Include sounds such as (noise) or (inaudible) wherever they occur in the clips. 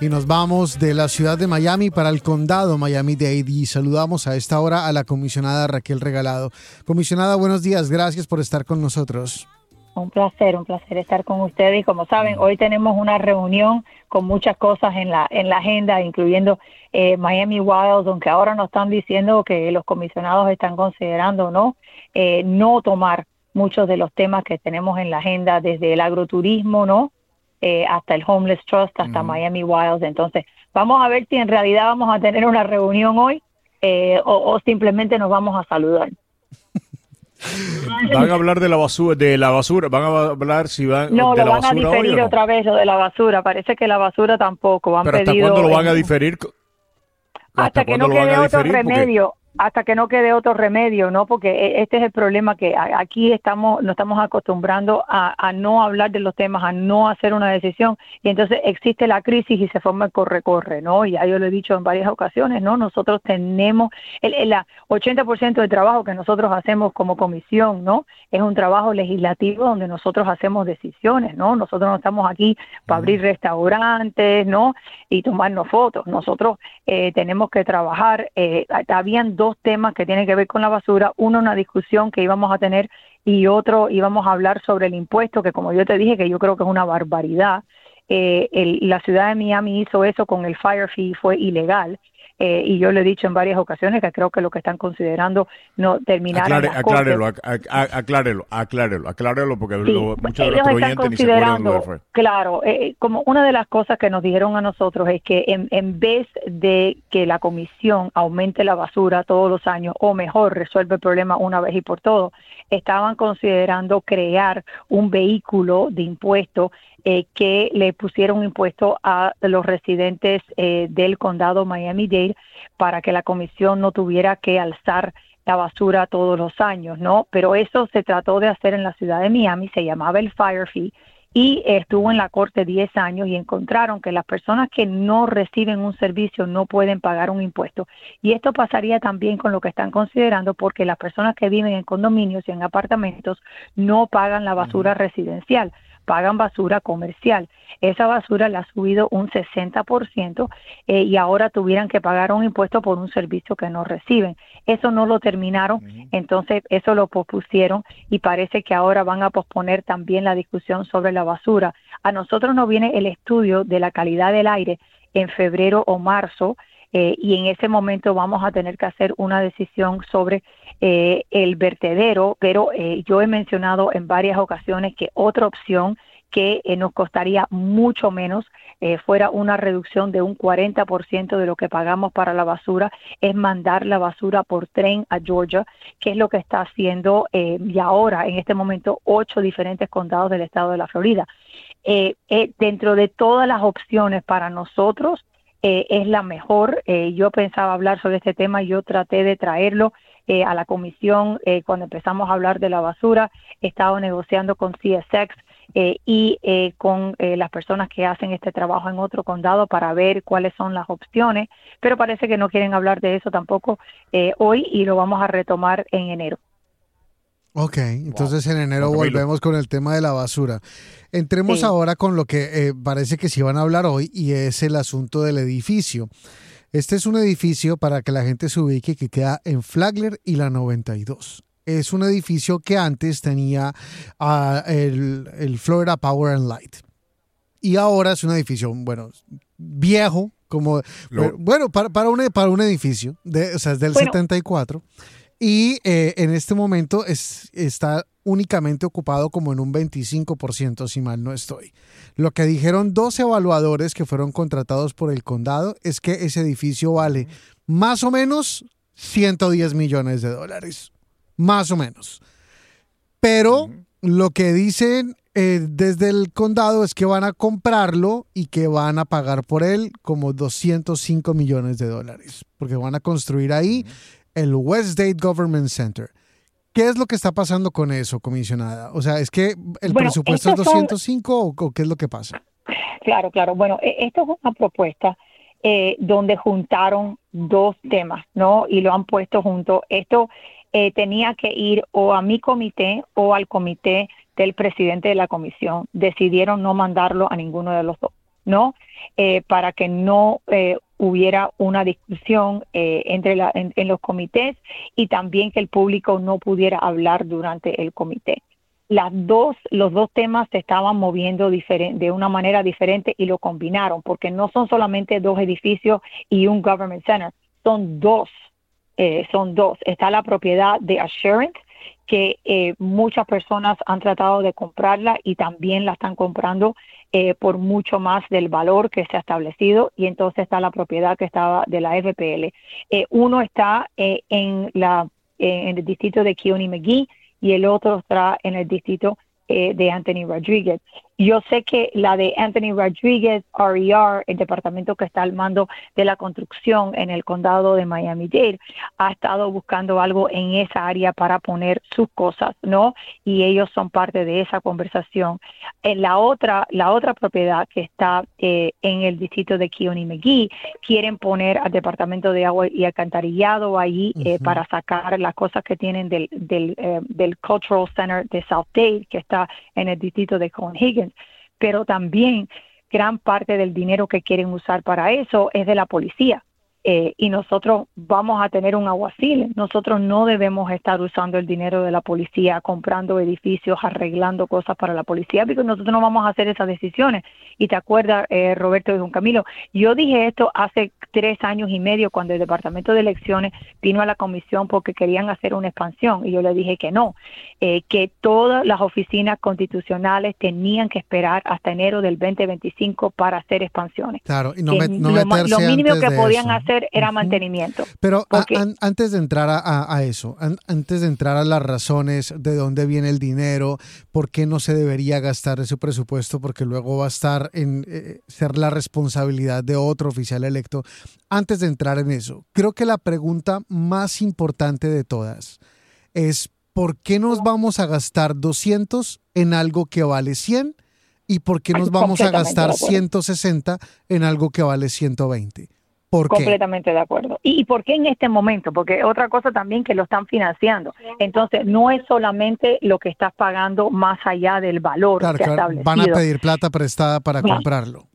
y nos vamos de la ciudad de Miami para el condado Miami-Dade y saludamos a esta hora a la comisionada Raquel Regalado. Comisionada, buenos días, gracias por estar con nosotros. Un placer, un placer estar con ustedes y como saben, hoy tenemos una reunión con muchas cosas en la en la agenda, incluyendo eh, Miami Wilds, aunque ahora nos están diciendo que los comisionados están considerando no eh, no tomar muchos de los temas que tenemos en la agenda, desde el agroturismo, ¿no? Eh, hasta el Homeless Trust, hasta Miami Wilds. Entonces, vamos a ver si en realidad vamos a tener una reunión hoy eh, o, simplemente nos vamos a saludar. Van a hablar de la basura, de la basura, van a hablar si van no, de lo van a diferir otra vez lo de la basura. Parece que la basura tampoco. Van Pero hasta cuándo lo van a diferir? Hasta, que no quede otro remedio hasta que no quede otro remedio, ¿no? Porque e, este es el problema que aquí estamos, nos estamos acostumbrando a, no hablar de los temas, a no hacer una decisión, y entonces existe la crisis y se forma el corre-corre, ¿no? Y ya yo lo he dicho en varias ocasiones, ¿no? Nosotros tenemos el, el 80% del trabajo que nosotros hacemos como comisión, ¿no? Es un trabajo legislativo donde nosotros hacemos decisiones, ¿no? Nosotros no estamos aquí para abrir restaurantes, ¿no? Y tomarnos fotos. Nosotros eh, tenemos que trabajar. Eh, habían dos temas que tienen que ver con la basura. Uno, una discusión que íbamos a tener y otro, íbamos a hablar sobre el impuesto, que como yo te dije, que yo creo que es una barbaridad. Eh, la ciudad de Miami hizo eso con el fire fee, fue ilegal. Eh, y yo le he dicho en varias ocasiones que creo que lo que están considerando no terminar Aclare, aclárelo, aclárelo, aclárelo, aclárelo, porque muchos de los oyentes ni se. Claro, eh, eh, como una de las cosas que nos dijeron a nosotros es que en, en vez de que la comisión aumente la basura todos los años, o mejor, resuelve el problema una vez y por todo, estaban considerando crear un vehículo de impuesto eh, que le pusieron impuesto a los residentes eh, del condado Miami-Dade para que la comisión no tuviera que alzar la basura todos los años, ¿no? Pero eso se trató de hacer en la ciudad de Miami, se llamaba el Fire Fee y estuvo en la corte 10 años y encontraron que las personas que no reciben un servicio no pueden pagar un impuesto. Y esto pasaría también con lo que están considerando porque las personas que viven en condominios y en apartamentos no pagan la basura residencial pagan basura comercial. Esa basura la ha subido un 60% eh, y ahora tuvieran que pagar un impuesto por un servicio que no reciben. Eso no lo terminaron, entonces eso lo pospusieron y parece que ahora van a posponer también la discusión sobre la basura. A nosotros nos viene el estudio de la calidad del aire en febrero o marzo eh, y en ese momento vamos a tener que hacer una decisión sobre eh, el vertedero, pero eh, yo he mencionado en varias ocasiones que otra opción que nos costaría mucho menos, fuera una reducción de un 40% de lo que pagamos para la basura, es mandar la basura por tren a Georgia, que es lo que está haciendo y ahora, en este momento, ocho diferentes condados del estado de la Florida. dentro de todas las opciones para nosotros, eh, es la mejor. Eh, yo pensaba hablar sobre este tema, yo traté de traerlo eh, a la comisión cuando empezamos a hablar de la basura. He estado negociando con CSX y con las personas que hacen este trabajo en otro condado para ver cuáles son las opciones, pero parece que no quieren hablar de eso tampoco hoy y lo vamos a retomar en enero. Ok, entonces en enero volvemos con el tema de la basura. Entremos ahora con lo que eh, parece que sí van a hablar hoy y es el asunto del edificio. Este es un edificio para que la gente se ubique que queda en Flagler y la 92. Es un edificio que antes tenía ah, el, Florida Power and Light. Y ahora es un edificio, bueno, viejo, como, bueno, para, para, un, para un edificio, de, o sea, es del 74 y eh, en este momento es, está únicamente ocupado como en un 25%, si mal no estoy. Lo que dijeron dos evaluadores que fueron contratados por el condado es que ese edificio vale más o menos 110 millones de dólares. Más o menos. Pero lo que dicen eh, desde el condado es que van a comprarlo y que van a pagar por él como 205 millones de dólares, porque van a construir ahí el Westgate Government Center. ¿Qué es lo que está pasando con eso, comisionada? O sea, ¿es que el presupuesto es 205 o, qué es lo que pasa? Claro, claro. Bueno, e, esto es una propuesta eh, donde juntaron dos temas, ¿no? Y lo han puesto junto. Esto eh, tenía que ir o a mi comité o al comité del presidente de la comisión. Decidieron no mandarlo a ninguno de los dos. ¿no? Eh, para que no eh, hubiera una discusión eh, entre la, en, los comités y también que el público no pudiera hablar durante el comité. Las dos, los dos temas se estaban moviendo de una manera diferente y lo combinaron, porque no son solamente dos edificios y un government center, son dos, eh, son dos. Está la propiedad de Assurance, que eh, muchas personas han tratado de comprarla y también la están comprando eh, por mucho más del valor que se ha establecido y entonces está la propiedad que estaba de la FPL. Eh, uno está eh, en, la, en el distrito de Keone McGee y el otro está en el distrito de Anthony Rodriguez. Yo sé que la de Anthony Rodriguez, RER, el departamento que está al mando de la construcción en el condado de Miami-Dade, ha estado buscando algo en esa área para poner sus cosas, ¿no? Y ellos son parte de esa conversación. En la otra, la otra propiedad que está eh, en el distrito de Keone McGee, quieren poner al departamento de agua y alcantarillado ahí eh, para sacar las cosas que tienen del, del, eh, del Cultural Center de South Dade, que está en el distrito de Higgins pero también gran parte del dinero que quieren usar para eso es de la policía. Eh, y nosotros vamos a tener un aguacil. Nosotros no debemos estar usando el dinero de la policía, comprando edificios, arreglando cosas para la policía, porque nosotros no vamos a hacer esas decisiones. Y te acuerdas, eh, Roberto y Juan Camilo, yo dije esto hace tres años y medio cuando el Departamento de Elecciones vino a la comisión porque querían hacer una expansión y yo le dije que no, eh, que todas las oficinas constitucionales tenían que esperar hasta enero del 2025 para hacer expansiones. Claro, y no, lo, mínimo que podían hacer era mantenimiento. Pero antes de entrar a, eso, antes de entrar a las razones de dónde viene el dinero, por qué no se debería gastar ese presupuesto, porque luego va a estar en eh, ser la responsabilidad de otro oficial electo. Antes de entrar en eso, creo que la pregunta más importante de todas es ¿por qué nos vamos a gastar 200 en algo que vale 100? ¿Y por qué nos vamos a gastar 160 en algo que vale 120? Completamente de acuerdo. ¿Y, por qué en este momento? Porque otra cosa también que lo están financiando. Entonces, no es solamente lo que estás pagando más allá del valor claro, que Van a pedir plata prestada para comprarlo.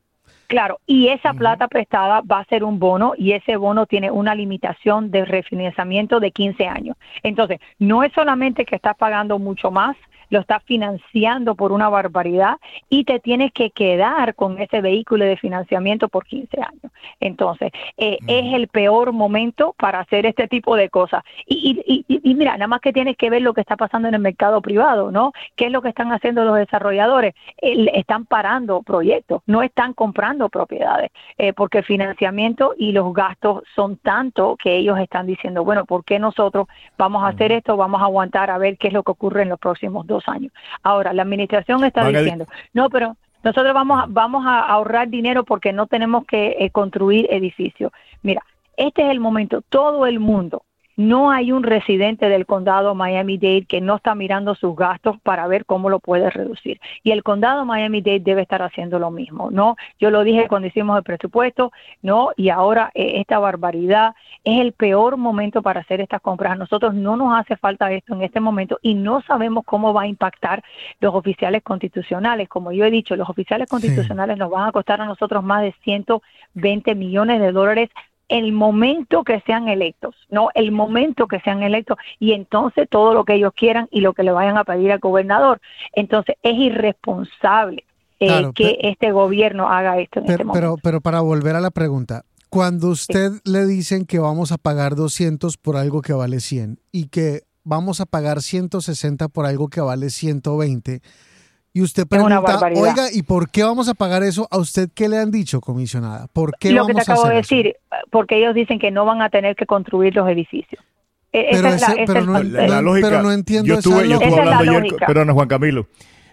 Claro, y esa plata prestada va a ser un bono y ese bono tiene una limitación de refinanciamiento de 15 años. Entonces, no es solamente que estás pagando mucho más, lo estás financiando por una barbaridad y te tienes que quedar con ese vehículo de financiamiento por 15 años. Entonces, eh, es el peor momento para hacer este tipo de cosas. Y, y, mira, nada más que tienes que ver lo que está pasando en el mercado privado, ¿no? ¿Qué es lo que están haciendo los desarrolladores? están parando proyectos, no están comprando propiedades, eh, porque el financiamiento y los gastos son tanto que ellos están diciendo, bueno, ¿por qué nosotros vamos a hacer esto? Vamos a aguantar a ver qué es lo que ocurre en los próximos dos años. Ahora, la administración está diciendo, no, pero nosotros vamos a, vamos a ahorrar dinero porque no tenemos que eh, construir edificios. Mira, este es el momento, todo el mundo no hay un residente del condado Miami-Dade que no está mirando sus gastos para ver cómo lo puede reducir. Y el condado Miami-Dade debe estar haciendo lo mismo, ¿no? Yo lo dije cuando hicimos el presupuesto, ¿no? Y ahora eh, esta barbaridad es el peor momento para hacer estas compras. A nosotros no nos hace falta esto en este momento y no sabemos cómo va a impactar los oficiales constitucionales. Como yo he dicho, los oficiales constitucionales nos van a costar a nosotros más de 120 millones de dólares el momento que sean electos, no el momento que sean electos y entonces todo lo que ellos quieran y lo que le vayan a pedir al gobernador. Entonces es irresponsable eh, que este gobierno haga esto en pero, este momento. Pero, pero para volver a la pregunta, cuando usted le dicen que vamos a pagar 200 por algo que vale 100 y que vamos a pagar 160 por algo que vale 120, y usted pregunta, oiga, ¿y por qué vamos a pagar eso? ¿A usted qué le han dicho, comisionada? ¿Por qué Lo que te acabo de decir, porque ellos dicen que no van a tener que construir los edificios. Pero, no, entiendo yo estuve, yo estuve hablando ayer, perdón, Juan Camilo.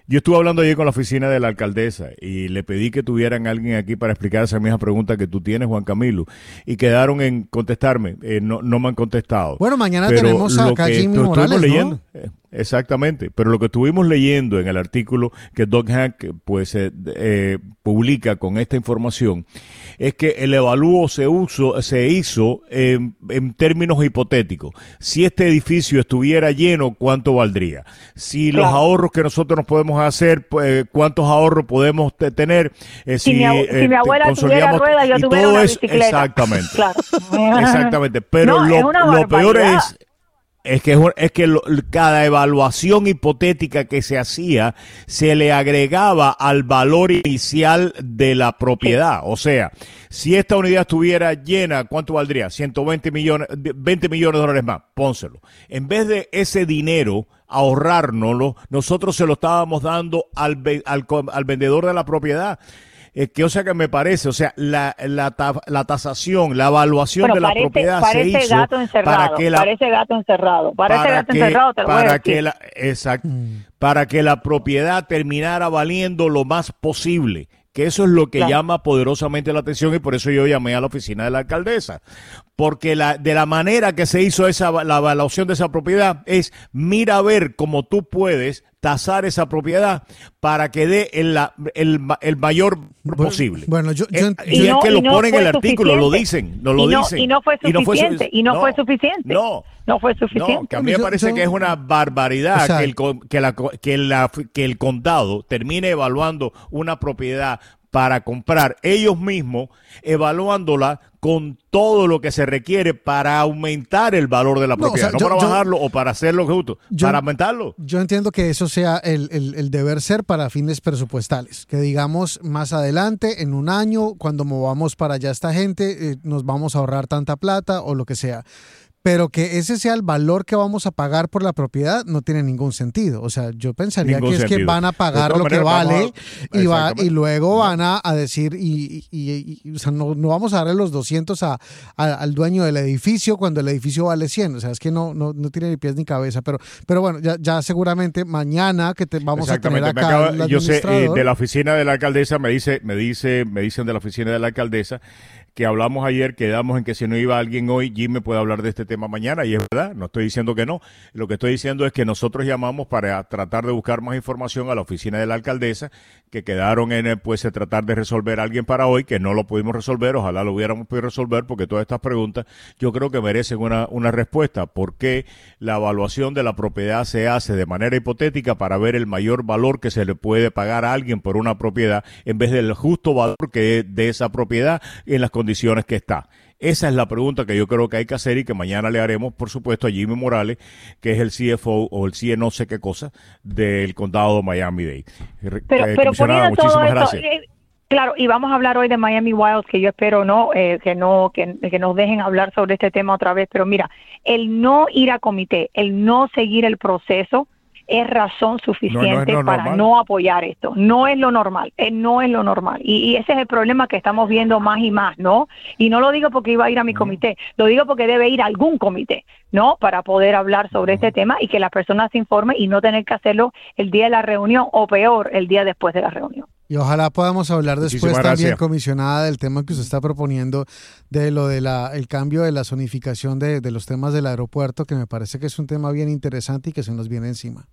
Yo estuve hablando ayer con la oficina de la alcaldesa y le pedí que tuvieran alguien aquí para explicar esa misma pregunta que tú tienes, Juan Camilo, y quedaron en contestarme. Eh, no, no me han contestado. Bueno, mañana tenemos a Jimmy Morales, ¿no? Eh, exactamente, pero lo que estuvimos leyendo en el artículo que Doc Hack pues eh, eh, publica con esta información es que el evalúo se, uso, se hizo en términos hipotéticos. Si este edificio estuviera lleno, ¿cuánto valdría? Si los ahorros que nosotros nos podemos hacer, pues, ¿cuántos ahorros podemos tener? si, mi, abuela tuviera ruedas, yo tuviera una bicicleta. Exactamente. (laughs) Exactamente. Pero lo, lo peor es es que, es que cada evaluación hipotética que se hacía se le agregaba al valor inicial de la propiedad. O sea, si esta unidad estuviera llena, ¿cuánto valdría? 120 millones, 20 millones de dólares más. Pónselo. En vez de ese dinero ahorrárnoslo, nosotros se lo estábamos dando al, al, al vendedor de la propiedad eh, que o sea que me parece, o sea, la, la, la tasación, la evaluación de la propiedad se hizo gato encerrado, para que la, parece gato encerrado, parece para gato encerrado, te para a que la, exacto, mm. para que la propiedad terminara valiendo lo más posible que eso es lo que llama poderosamente la atención y por eso yo llamé a la oficina de la alcaldesa. Porque la, de la manera que se hizo esa, la evaluación de esa propiedad es mira a ver cómo tú puedes tasar esa propiedad para que dé el, el, el mayor posible. Bueno, yo, eh, y, es que lo ponen en el artículo, lo dicen, no lo dicen. Y no fue suficiente, y no fue suficiente. No, no fue suficiente. que a mí me parece que es una barbaridad que, el, que, la, que, la, que el condado termine evaluando una propiedad para comprar ellos mismos, evaluándola con todo lo que se requiere para aumentar el valor de la propiedad, no para bajarlo o para hacerlo justo, para aumentarlo. Yo entiendo que eso sea el, el, deber ser para fines presupuestales, que digamos más adelante, en un año, cuando movamos para allá esta gente, eh, nos vamos a ahorrar tanta plata o lo que sea pero que ese sea el valor que vamos a pagar por la propiedad no tiene ningún sentido. O sea, yo pensaría que es que van a pagar lo que vale y, va, y luego van a, decir, y, y, o sea, no, no, vamos a darle los 200 a, al dueño del edificio cuando el edificio vale 100. O sea, es que no, no, no tiene ni pies ni cabeza. Pero, pero bueno, ya, ya seguramente mañana que te vamos a tener acá. yo sé, eh, de la oficina de la alcaldesa me dice, me dice, me dicen de la oficina de la alcaldesa que hablamos ayer, quedamos en que si no iba alguien hoy, Jim me puede hablar de este tema mañana, y es verdad, no estoy diciendo que no. Lo que estoy diciendo es que nosotros llamamos para tratar de buscar más información a la oficina de la alcaldesa, que quedaron en pues tratar de resolver a alguien para hoy, que no lo pudimos resolver, ojalá lo hubiéramos podido resolver, porque todas estas preguntas yo creo que merecen una, una respuesta. ¿Por qué la evaluación de la propiedad se hace de manera hipotética para ver el mayor valor que se le puede pagar a alguien por una propiedad en vez del justo valor que es de esa propiedad en las condiciones que está? Esa es la pregunta que yo creo que hay que hacer y que mañana le haremos, por supuesto, a Jimmy Morales, que es el CFO o el CIE no sé qué cosa del condado de Miami-Dade. Pero, eh, pero muchísimas gracias. Eh, claro, y vamos a hablar hoy de Miami Wilds, que yo espero no eh, que no que, que, nos dejen hablar sobre este tema otra vez. Pero mira, el no ir a comité, el no seguir el proceso, es razón suficiente para no apoyar esto. No es lo normal, eh, no es lo normal. Y, ese es el problema que estamos viendo más y más, ¿no? Y no lo digo porque iba a ir a mi comité, lo digo porque debe ir a algún comité, ¿no? Para poder hablar sobre este tema y que las personas se informen y no tener que hacerlo el día de la reunión o peor, el día después de la reunión. Y ojalá podamos hablar después también, comisionada, del tema que usted está proponiendo, de lo de la, el cambio de la zonificación de, de los temas del aeropuerto, que me parece que es un tema bien interesante y que se nos viene encima.